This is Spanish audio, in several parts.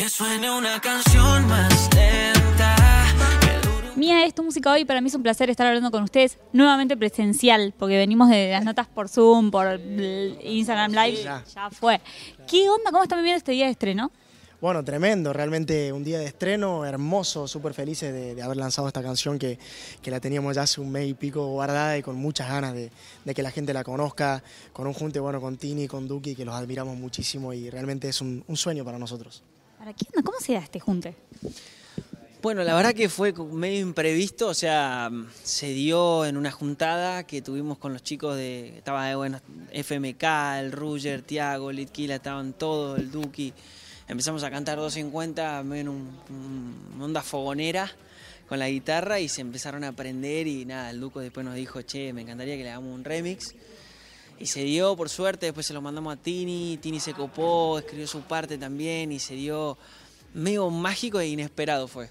Que suene una canción más lenta. Mía es tu música hoy. Para mí es un placer estar hablando con ustedes nuevamente presencial, porque venimos de las notas por Zoom, por Instagram Live. Ya. Ya fue. ¿Qué onda? ¿Cómo están viviendo este día de estreno? Bueno, tremendo, realmente un día de estreno hermoso, súper felices de, de haber lanzado esta canción que, que la teníamos ya hace un mes y pico guardada y con muchas ganas de, de que la gente la conozca, con un junte bueno con Tini y con Duki, que los admiramos muchísimo y realmente es un, un sueño para nosotros. ¿Para qué? ¿Cómo se da este junte? Bueno, la verdad que fue medio imprevisto, o sea, se dio en una juntada que tuvimos con los chicos de, estaba eh, bueno, FMK, el Ruger, Tiago, Litquila, estaban todos, el Duki. Empezamos a cantar 250 medio en un, un- onda fogonera con la guitarra y se empezaron a aprender y nada, el Duco después nos dijo, che, me encantaría que le hagamos un remix. Y se dio, por suerte, después se lo mandamos a Tini, Tini se copó, escribió su parte también y se dio medio mágico e inesperado fue.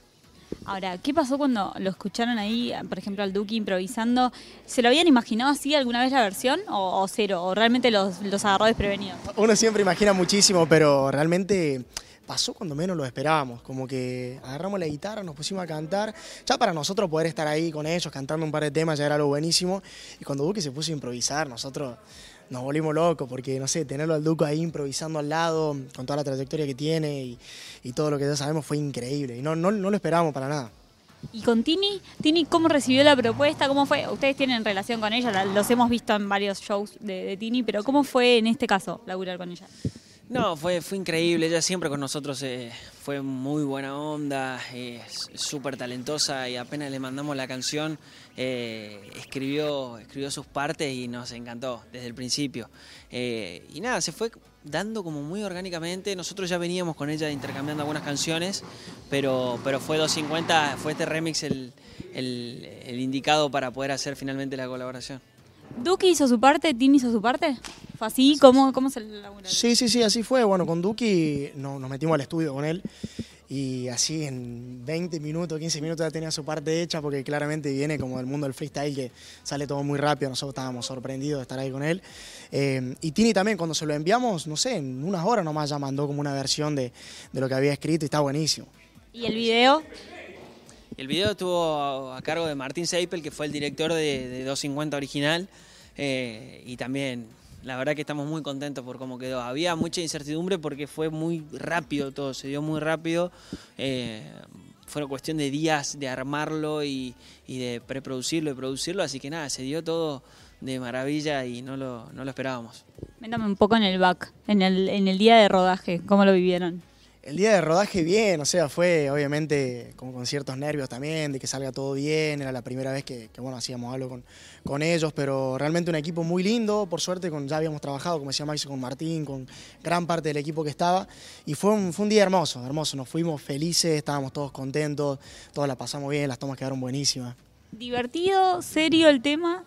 Ahora, ¿qué pasó cuando lo escucharon ahí, por ejemplo, al Duki improvisando? ¿Se lo habían imaginado así alguna vez la versión o, o cero? ¿O realmente los, los agarró desprevenidos? Uno siempre imagina muchísimo, pero realmente pasó cuando menos lo esperábamos. Como que agarramos la guitarra, nos pusimos a cantar. Ya para nosotros poder estar ahí con ellos cantando un par de temas ya era algo buenísimo. Y cuando Duque se puso a improvisar, nosotros nos volvimos locos porque, no sé, tenerlo al Duque ahí improvisando al lado, con toda la trayectoria que tiene y, todo lo que ya sabemos fue increíble. Y no, no, no lo esperábamos para nada. Y con Tini, Tini, ¿cómo recibió la propuesta? ¿Cómo fue? Ustedes tienen relación con ella, la- los hemos visto en varios shows de, de Tini, pero ¿cómo fue en este caso laburar con ella? No, fue, fue increíble. Ella siempre con nosotros eh, fue muy buena onda, eh, súper talentosa y apenas le mandamos la canción, eh, escribió, escribió sus partes y nos encantó desde el principio. Eh, y nada, se fue dando como muy orgánicamente. Nosotros ya veníamos con ella intercambiando algunas canciones, pero, pero fue 250, fue este remix el- el indicado para poder hacer finalmente la colaboración. ¿Duki hizo su parte? ¿Tini hizo su parte? ¿Fue así? ¿Cómo, cómo se labura? Sí, sí, sí, así fue. Bueno, con Duki no- nos metimos al estudio con él y así en 20 minutos, 15 minutos ya tenía su parte hecha porque claramente viene como del mundo del freestyle que sale todo muy rápido. Nosotros estábamos sorprendidos de estar ahí con él. Eh, y Tini también, cuando se lo enviamos, no sé, en unas horas nomás ya mandó como una versión de, de lo que había escrito y está buenísimo. ¿Y el video? El video estuvo a cargo de Martín Seipel, que fue el director de, de 250 original, eh, y también la verdad que estamos muy contentos por cómo quedó. Había mucha incertidumbre porque fue muy rápido todo, se dio muy rápido. eh, fue cuestión de días de armarlo y, y de preproducirlo y producirlo, así que nada, se dio todo de maravilla y no lo, no lo esperábamos. Métame un poco en el back, en el, en el día de rodaje, ¿cómo lo vivieron? El día de rodaje bien, o sea, fue obviamente como con ciertos nervios también, de que salga todo bien, era la primera vez que, que, bueno, hacíamos algo con, con ellos, pero realmente un equipo muy lindo, por suerte con, ya habíamos trabajado, como decía Maxi, con Martín, con gran parte del equipo que estaba, y fue un, fue un día hermoso, hermoso, nos fuimos felices, estábamos todos contentos, todos la pasamos bien, las tomas quedaron buenísimas. ¿Divertido? ¿Serio el tema?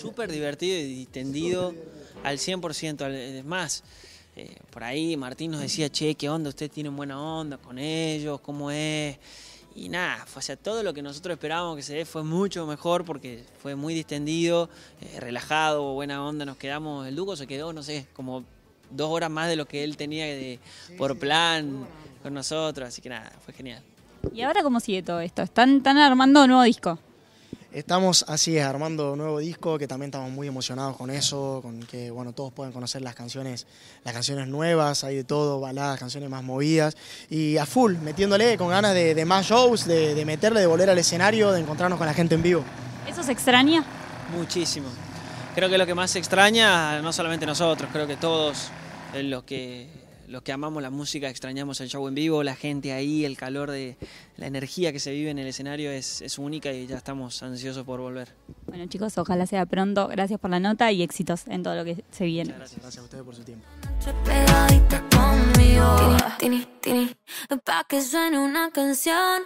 Súper divertido y distendido al 100%. al- Es más, eh, por ahí Martín nos decía, che, ¿qué onda? Ustedes tienen buena onda con ellos, ¿cómo es? Y nada, fue, o sea, todo lo que nosotros esperábamos que se dé fue mucho mejor porque fue muy distendido, eh, relajado, buena onda. Nos quedamos, el Duco se quedó, no sé, como dos horas más de lo que él tenía de, por plan con nosotros, así que nada, fue genial. ¿Y ahora cómo sigue todo esto? ¿Están, están armando un nuevo disco? Estamos así es, armando un nuevo disco que también estamos muy emocionados con eso, con que bueno todos pueden conocer las canciones, las canciones nuevas, hay de todo, baladas, canciones más movidas y a full, metiéndole con ganas de, de más shows, de, de meterle, de volver al escenario, de encontrarnos con la gente en vivo. ¿Eso se extraña? Muchísimo. Creo que lo que más se extraña, no solamente nosotros, creo que todos los que, los que amamos la música extrañamos el show en vivo, la gente ahí, el calor de la energía que se vive en el escenario es, es única y ya estamos ansiosos por volver. Bueno chicos, ojalá sea pronto. Gracias por la nota y éxitos en todo lo que se viene. Gracias, gracias a ustedes por su tiempo. Que suene una canción.